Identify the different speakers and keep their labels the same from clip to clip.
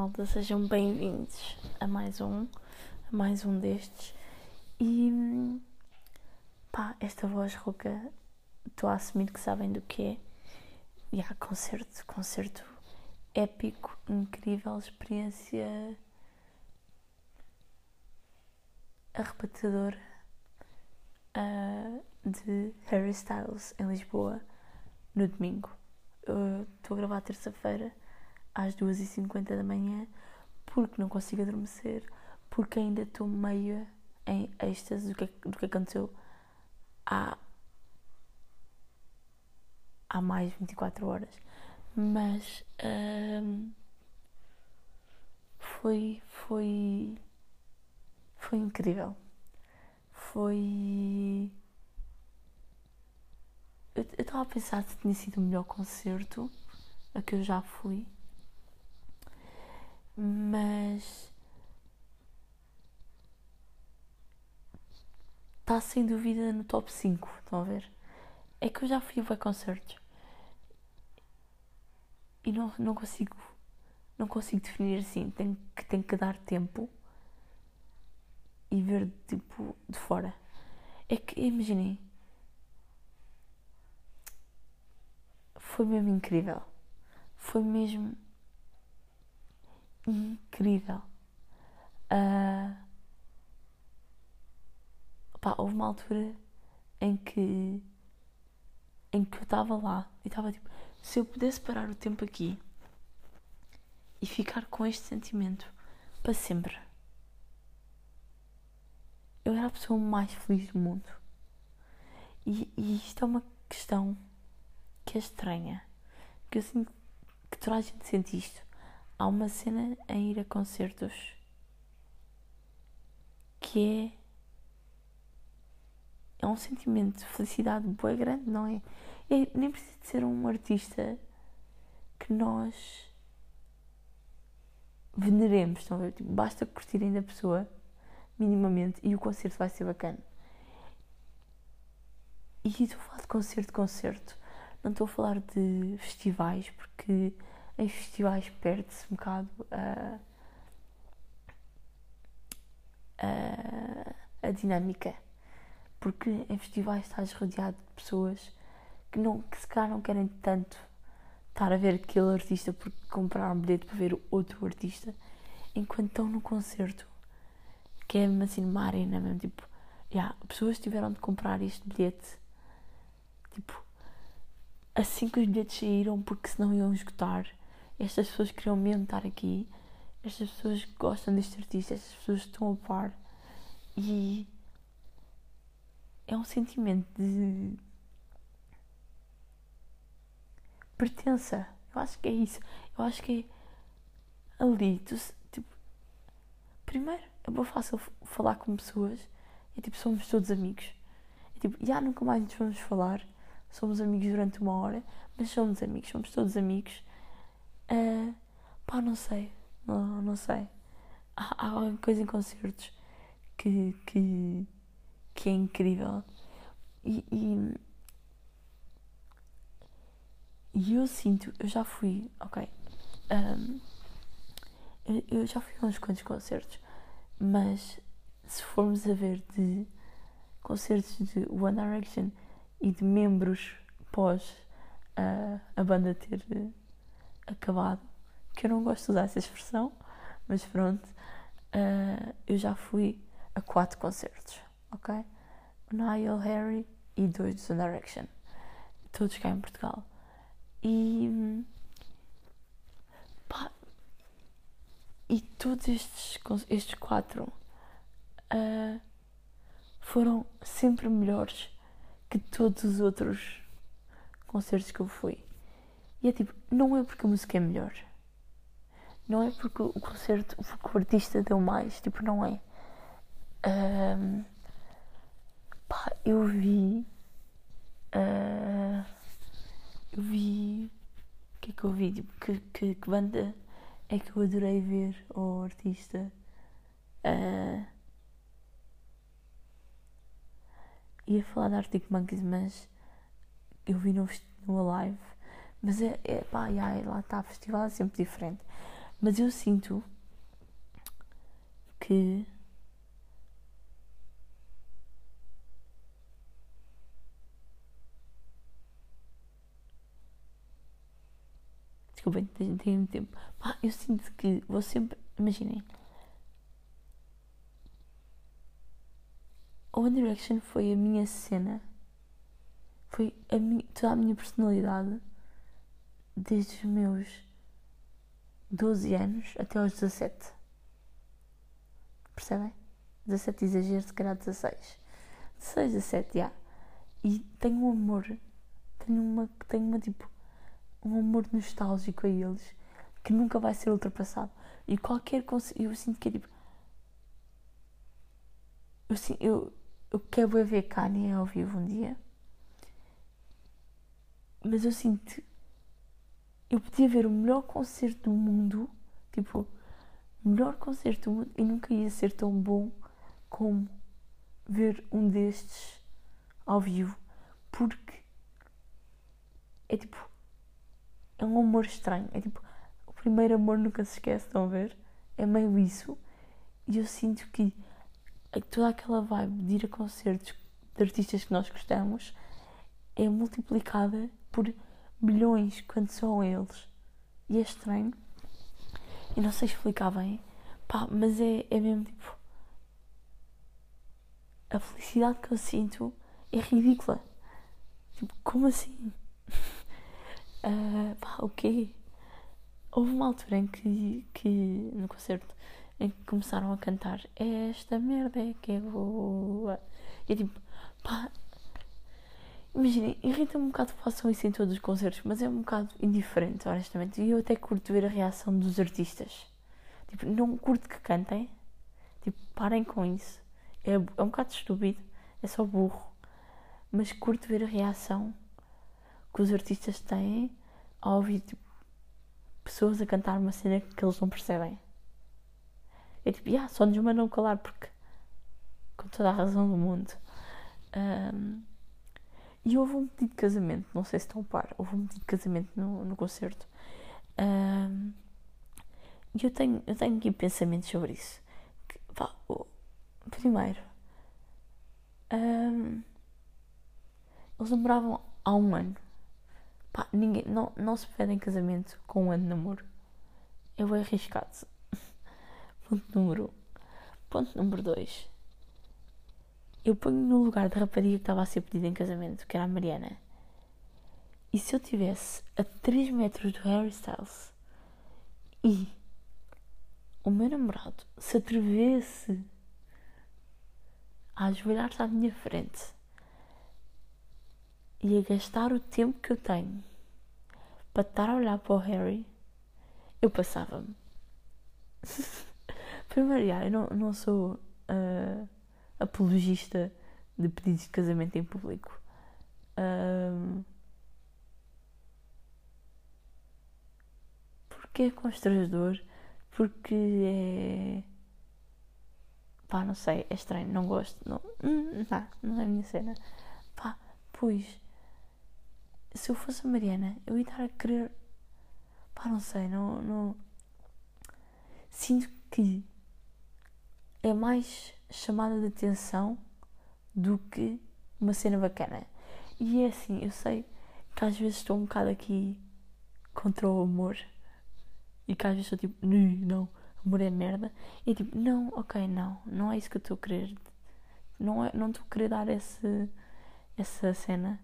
Speaker 1: Malta, sejam bem-vindos a mais um, a mais um destes. E pá, esta voz rouca, estou a assumir que sabem do que é. E há concerto, concerto épico, incrível, experiência arrebatadora uh, de Harry Styles em Lisboa no domingo. Estou a gravar terça-feira às 2h50 da manhã porque não consigo adormecer, porque ainda estou meio em êxtase do que, do que aconteceu há, há mais de 24 horas. Mas hum, foi, foi, foi incrível. Foi. Eu estava a pensar se tinha sido o melhor concerto a que eu já fui mas está sem dúvida no top 5, estão a ver? É que eu já fui a concertos e não, não consigo não consigo definir assim, tenho que, tenho que dar tempo e ver tipo de fora. É que imaginem foi mesmo incrível. Foi mesmo incrível. Uh, pá, houve uma altura em que em que eu estava lá e estava tipo, se eu pudesse parar o tempo aqui e ficar com este sentimento para sempre, eu era a pessoa mais feliz do mundo. E, e isto é uma questão que é estranha, que eu sinto que toda a gente sente isto há uma cena em ir a concertos que é é um sentimento de felicidade bem grande, não é? é? Nem precisa de ser um artista que nós veneremos, estão a ver? Tipo, basta curtirem da pessoa minimamente e o concerto vai ser bacana. E estou a falar de concerto, concerto. Não estou a falar de festivais porque em festivais perde-se um bocado a, a, a, dinâmica. Porque em festivais estás rodeado de pessoas que, não, que se calhar não querem tanto estar a ver aquele artista porque compraram um bilhete para ver outro artista, enquanto estão no concerto, que é assim numa arena mesmo, tipo, yeah, pessoas tiveram de comprar este bilhete, tipo, assim que os bilhetes saíram porque senão iam esgotar estas pessoas queriam mesmo estar aqui, estas pessoas gostam deste artista, estas pessoas estão a par e é um sentimento de pertença. Eu acho que é isso. Eu acho que é ali, tu, tipo, primeiro é bem fácil falar com pessoas. E tipo, somos todos amigos. É tipo, já nunca mais nos vamos falar, somos amigos durante uma hora, mas somos amigos, somos todos amigos Uh, pá, não sei. Não, não sei. Há, alguma coisa em concertos que, que, que é incrível. E, e, e, eu sinto, eu já fui, ok. Um, eu, eu já fui a uns quantos concertos, mas se formos a ver de concertos de One Direction e de membros pós uh, a banda ter acabado, que eu não gosto de usar essa expressão, mas pronto, uh, eu já fui a quatro concertos, ok? Niall, Harry e dois do One Direction, todos cá em Portugal. E pá, e todos estes, estes quatro uh, foram sempre melhores que todos os outros concertos que eu fui. E é tipo, não é porque a música é melhor. Não é porque o concerto, porque o artista deu mais. Tipo, não é. Um, pá, eu vi. Uh, eu vi. O que é que eu vi? Tipo, que, que, que, banda é que eu adorei ver o artista? Uh, ia falar da Arctic Monkeys, mas eu vi no, no live mas é, é pá, yeah, lá está, festival é sempre diferente. Mas eu sinto que Desculpem, tenho tempo. Pá, eu sinto que vou sempre. Imaginem. One Direction foi a minha cena. Foi a minha, toda a minha personalidade. Desde os meus 12 anos até aos 17. Percebem? 17 exagero, se calhar 16. 16, 17, já. E tenho um amor. Tenho uma, tenho uma tipo um amor nostálgico a eles que nunca vai ser ultrapassado. E qualquer eu sinto que é tipo. Eu, eu, eu quero ver Kanye ao vivo um dia, mas eu sinto. Eu podia ver o melhor concerto do mundo, tipo, melhor concerto do mundo, e nunca ia ser tão bom como ver um destes ao vivo, porque é tipo é um amor estranho. É tipo, o primeiro amor nunca se esquece, estão a ver? É meio isso. E eu sinto que toda aquela vibe de ir a concertos de artistas que nós gostamos é multiplicada por milhões quando são eles. E é estranho. E não sei explicar bem. Pá, mas é, é mesmo tipo. A felicidade que eu sinto é ridícula. Tipo, como assim? Uh, pá, o quê? Houve uma altura em que, que no concerto em que começaram a cantar esta merda é que é boa. E tipo, pá, imaginem, irrita-me um bocado que façam isso em todos os concertos, mas é um bocado indiferente, honestamente. E eu até curto ver a reação dos artistas. Tipo, não curto que cantem, tipo, parem com isso. É, é um bocado estúpido, é só burro, mas curto ver a reação que os artistas têm ao ouvir tipo, pessoas a cantar uma cena que eles não percebem. É tipo, yeah, só nos mandam calar porque com toda a razão do mundo. Um, e houve um pedido de casamento, não sei se estão par, houve um pedido de casamento no, no concerto. Um, e eu tenho, eu tenho aqui pensamentos sobre isso. Que, pá, primeiro, um, eles namoravam há um ano. Pá, ninguém, não, não se pedem casamento com um ano de namoro. Eu vou arriscado. Ponto número 1. Um. Ponto número 2. Eu ponho no lugar da rapariga que estava a ser pedida em casamento, que era a Mariana. E se eu tivesse a 3 metros do Harry Styles e o meu namorado se atrevesse a ajoelhar-se à minha frente e a gastar o tempo que eu tenho para estar a olhar para o Harry, eu passava-me. Primeiro, eu não, não sou uh, apologista de pedidos de casamento em público. Um, porque é constrangedor, porque é. pá, não sei, é estranho, não gosto, não, hum, não, não é a minha cena. Pá, pois se eu fosse a Mariana, eu ia estar a querer. Pá, não sei, não. não... Sinto que é mais chamada de atenção do que uma cena bacana. E é assim, eu sei que às vezes estou um bocado aqui contra o amor e que às vezes estou tipo, não, amor é merda. E tipo, não, ok, não, não é isso que eu estou a querer. Não, é, não estou a querer dar esse, essa cena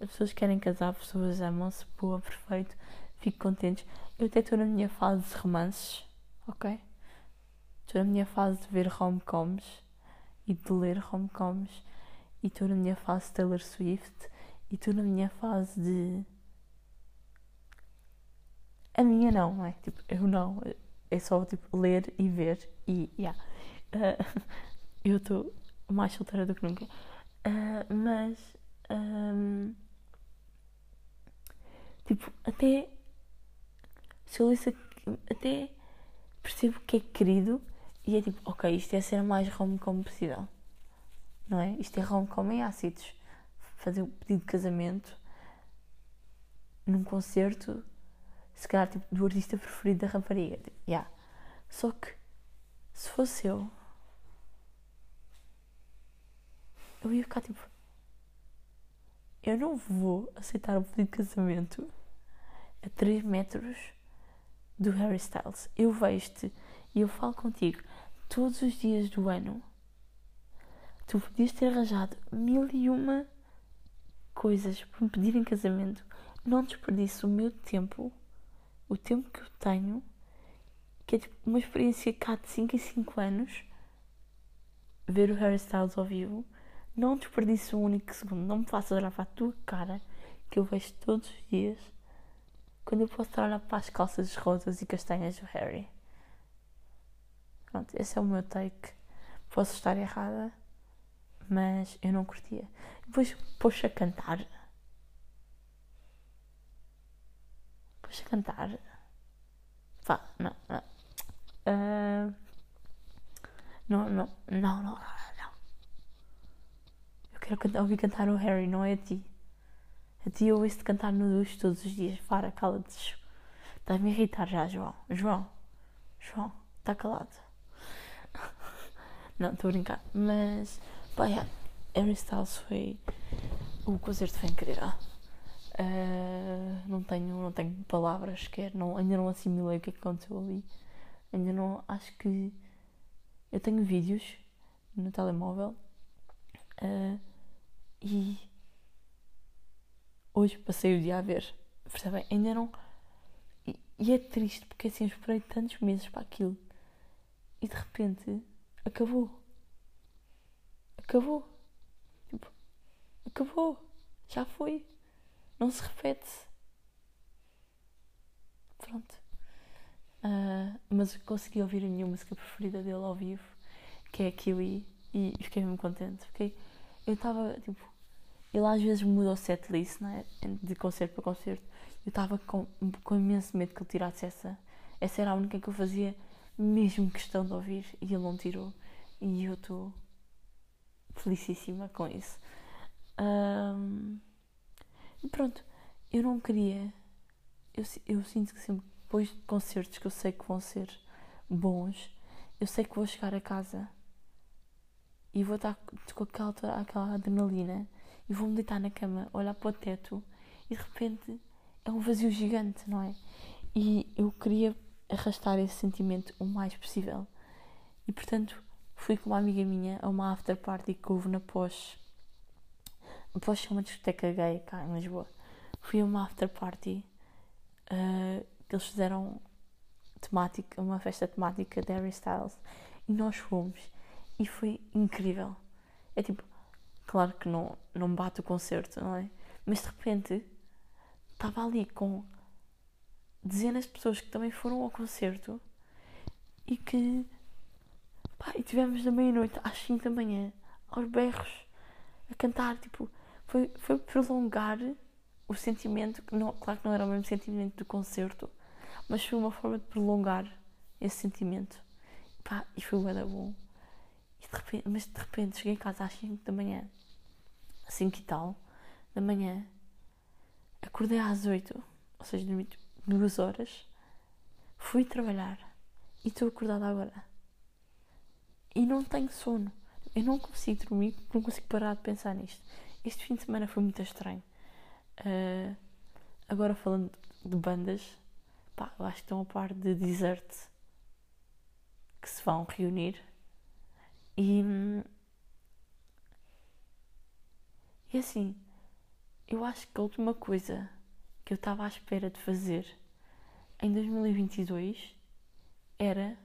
Speaker 1: as pessoas querem casar, as pessoas amam-se, boa, perfeito, fico contente. Eu até estou na minha fase de romances, ok? Estou na minha fase de ver rom-coms e de ler rom-coms. E estou na minha fase de Taylor Swift. E estou na minha fase de. A minha não, não é? Tipo, eu não. É só tipo ler e ver e. Yeah. Uh, eu estou mais solteira do que nunca. Uh, mas. Um, Tipo, até. Se eu disse. Até percebo que é querido e é tipo, ok, isto é ser mais rom-com possível. Não é? Isto é rom-com em ácidos. Fazer o pedido de casamento num concerto, se calhar, tipo, do artista preferido da rapariga. Tipo, Yeah. Só que, se fosse eu, eu ia ficar tipo. Eu não vou aceitar o pedido de casamento a 3 metros do Harry Styles. Eu vejo-te e eu falo contigo todos os dias do ano. Tu podias ter arranjado mil e uma coisas para me pedir em casamento. Não desperdiço o meu tempo, o tempo que eu tenho, que é tipo uma experiência cá de 5 em 5 anos, ver o Harry Styles ao vivo não desperdice um único segundo. Não me faças olhar para a tua cara que eu vejo todos os dias quando eu posso estar a olhar para as calças rosas e castanhas do Harry. Pronto, esse é o meu take. Posso estar errada, mas eu não curtia. Depois pôs a cantar. Pôs a cantar. Vá, não, não. Uh, não, não, não, não. Quero cantar, ouvir cantar o Harry, não é a ti. A ti eu ouço-te cantar no ducho todos os dias. Para, cala-te. Estás-me a irritar já, João. João. João, está calado. Não, estou a brincar. Mas, pá, yeah, Harry Styles foi. O concerto foi incrível. Uh, não, tenho, não tenho palavras quer Não, ainda não assimilei o que, é aconteceu ali. Ainda não. Acho que. Eu tenho vídeos no telemóvel. Uh, e hoje passei o dia a ver. Percebem? Ainda não. E, e é triste porque assim eu esperei tantos meses para aquilo e de repente acabou. Acabou. Tipo, acabou. Já foi. Não se repete. Pronto. Uh, mas consegui ouvir a minha música preferida dele ao vivo, que é a Kiwi, e fiquei mesmo contente. Fiquei, eu estava, tipo, ele às vezes muda o setlist, não é? De concerto para concerto. Eu estava com, com imenso medo que ele tirasse essa. Essa era a única que eu fazia mesmo questão de ouvir e ele não tirou. E eu estou felicíssima com isso. Um, e pronto, eu não queria. Eu, eu sinto que sempre, depois de concertos que eu sei que vão ser bons, eu sei que vou chegar a casa e vou estar com aquela, aquela adrenalina e vou-me deitar na cama, olhar para o teto e de repente é um vazio gigante, não é? E eu queria arrastar esse sentimento o mais possível. E portanto fui com uma amiga minha a uma after party que houve na Posh. A Posh é uma discoteca gay cá em Lisboa. Fui a uma after party uh, que eles fizeram temática, uma festa temática de Harry Styles e nós fomos e foi incrível. É tipo, Claro que não, não bate o concerto, não é? Mas de repente estava ali com dezenas de pessoas que também foram ao concerto e que pá, e tivemos da meia-noite às 5 da manhã aos berros a cantar, tipo, foi, foi prolongar o sentimento, não, claro que não era o mesmo sentimento do concerto, mas foi uma forma de prolongar esse sentimento. Pá, e foi bem bom. E de repente, mas de repente cheguei em casa às 5 da manhã, 5 e tal, da manhã, acordei às 8, ou seja, dormi duas horas, fui trabalhar e estou acordada agora. E não tenho sono. Eu não consigo dormir, não consigo parar de pensar nisto. Este fim de semana foi muito estranho. Uh, agora falando de bandas, pá, eu acho que estão a par de Desert que se vão reunir e, e assim, eu acho que a última coisa que eu estava à espera de fazer em 2022 era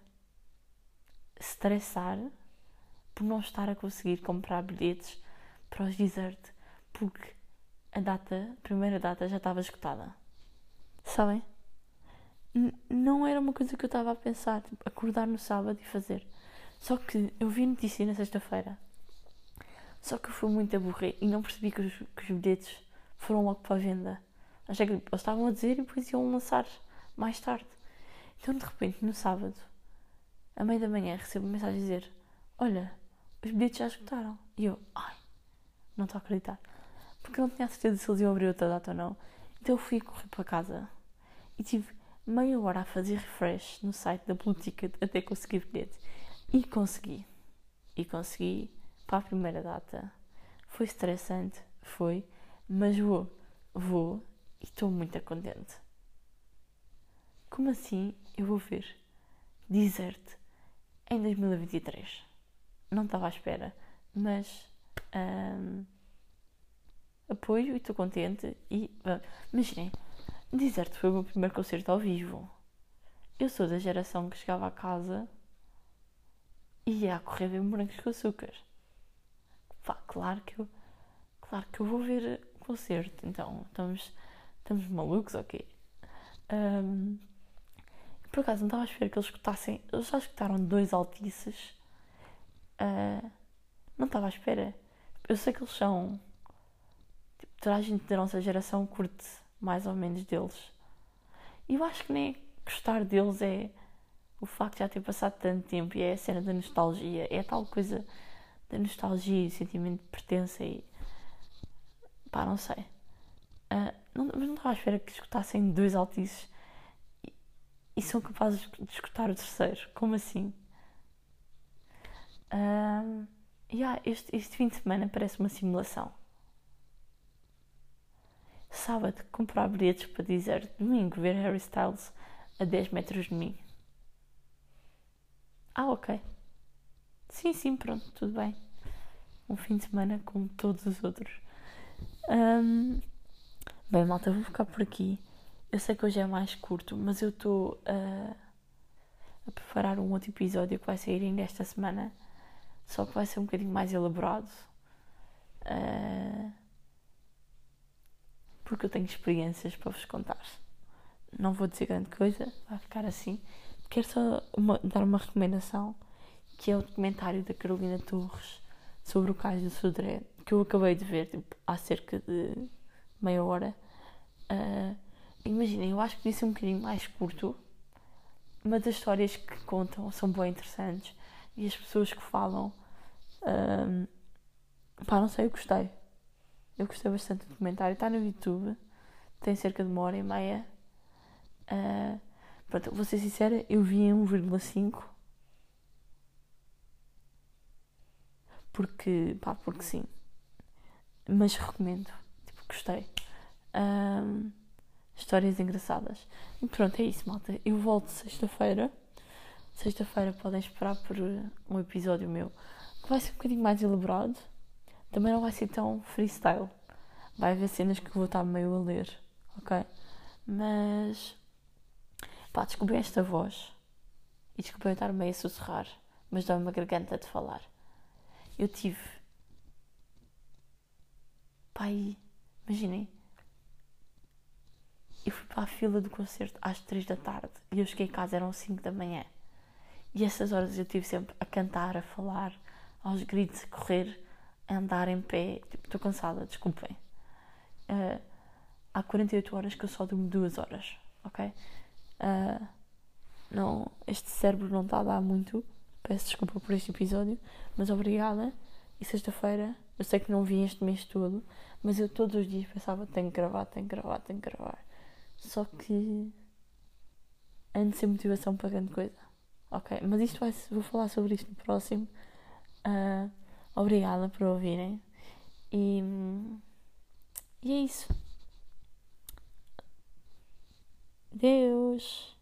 Speaker 1: estressar por não estar a conseguir comprar bilhetes para os desert porque a data, a primeira data já estava esgotada. Sabem? N não era uma coisa que eu estava a pensar, tipo, acordar no sábado e fazer. Só que eu vi notícia na sexta-feira. Só que eu fui muito aborrer e não percebi que os, que os bilhetes foram logo para a venda. Achei que eles estavam a dizer e depois iam lançar mais tarde. Então, de repente, no sábado, à meia da manhã, recebo uma mensagem a dizer: Olha, os bilhetes já esgotaram. E eu, ai, não estou a acreditar. Porque eu não tinha certeza se eles iam abrir outra data ou não. Então, eu fui correr para casa e tive meia hora a fazer refresh no site da Blue Ticket até conseguir bilhete. E consegui. E consegui para a primeira data. Foi estressante, foi, mas vou, vou e estou muito contente. Como assim eu vou ver Desert em 2023? Não estava à espera, mas hum, apoio e estou contente. E imaginem, Desert foi o meu primeiro concerto ao vivo. Eu sou da geração que chegava a casa e ia a correr ver morangos com açúcar. Claro que eu, claro que eu vou ver o concerto. Então, estamos, estamos malucos, ok? Um, por acaso, não estava a esperar que eles escutassem. Eles já escutaram dois altices. Uh, não estava à espera. Eu sei que eles são. Tipo, toda a gente da nossa geração curte mais ou menos deles. E eu acho que nem gostar deles é o facto de já ter passado tanto tempo e é a cena da nostalgia. É tal coisa da nostalgia e sentimento de pertença e. pá, não sei. Uh, não, mas não estava à espera que escutassem dois altices e, e são capazes de escutar o terceiro. Como assim? Uh, yeah, este, este fim de semana parece uma simulação. Sábado, comprar bilhetes para dizer domingo ver Harry Styles a 10 metros de mim. Ah, ok. Sim, sim, pronto, tudo bem. Um fim de semana como todos os outros. Um, bem, malta, vou ficar por aqui. Eu sei que hoje é mais curto, mas eu estou a, a preparar um outro episódio que vai sair ainda esta semana. Só que vai ser um bocadinho mais elaborado. Uh, porque eu tenho experiências para vos contar. Não vou dizer grande coisa, vai ficar assim. Quero só uma, dar uma recomendação, que é o documentário da Carolina Torres sobre o caso do Sodré, que eu acabei de ver tipo, há cerca de meia hora. Uh, Imaginem, eu acho que disse um bocadinho mais curto, mas as histórias que contam são bem interessantes e as pessoas que falam. Um, ah, pá, não sei, eu gostei. Eu gostei bastante do documentário. Está no YouTube. Tem cerca de uma hora e meia. Uh, pronto, vou ser sincera, eu vi em 1,5. Porque, pá, porque sim. Mas recomendo. Gostei. Um, histórias engraçadas. E pronto, é isso, malta. Eu volto sexta-feira. Sexta-feira podem esperar por um episódio meu que vai ser um bocadinho mais elaborado também não vai ser tão freestyle. Vai haver cenas que vou estar meio a ler, ok? Mas. Pá, desculpem esta voz. E desculpem estar meio a sussurrar. Mas dá-me uma garganta de falar. Eu tive. Pai, imaginem. Eu fui para a fila do concerto às 3 da tarde e eu cheguei a casa, eram 5 da manhã. E essas horas eu tive sempre a cantar, a falar, aos gritos, a correr andar em pé. Tipo, estou cansada, desculpem. Uh, há 48 horas que eu só durmo 2 horas, ok? Uh, não, este cérebro não está a dar muito. Peço desculpa por este episódio, mas obrigada. E sexta-feira, eu sei que não vim este mês todo, mas eu todos os dias pensava: tenho que gravar, tenho que gravar, tenho que gravar. Só que. Ando sem motivação para grande coisa. Ok? Mas isto vai, vou falar sobre isto no próximo. Uh, Obrigada por ouvirem. E, e é isso. Deus.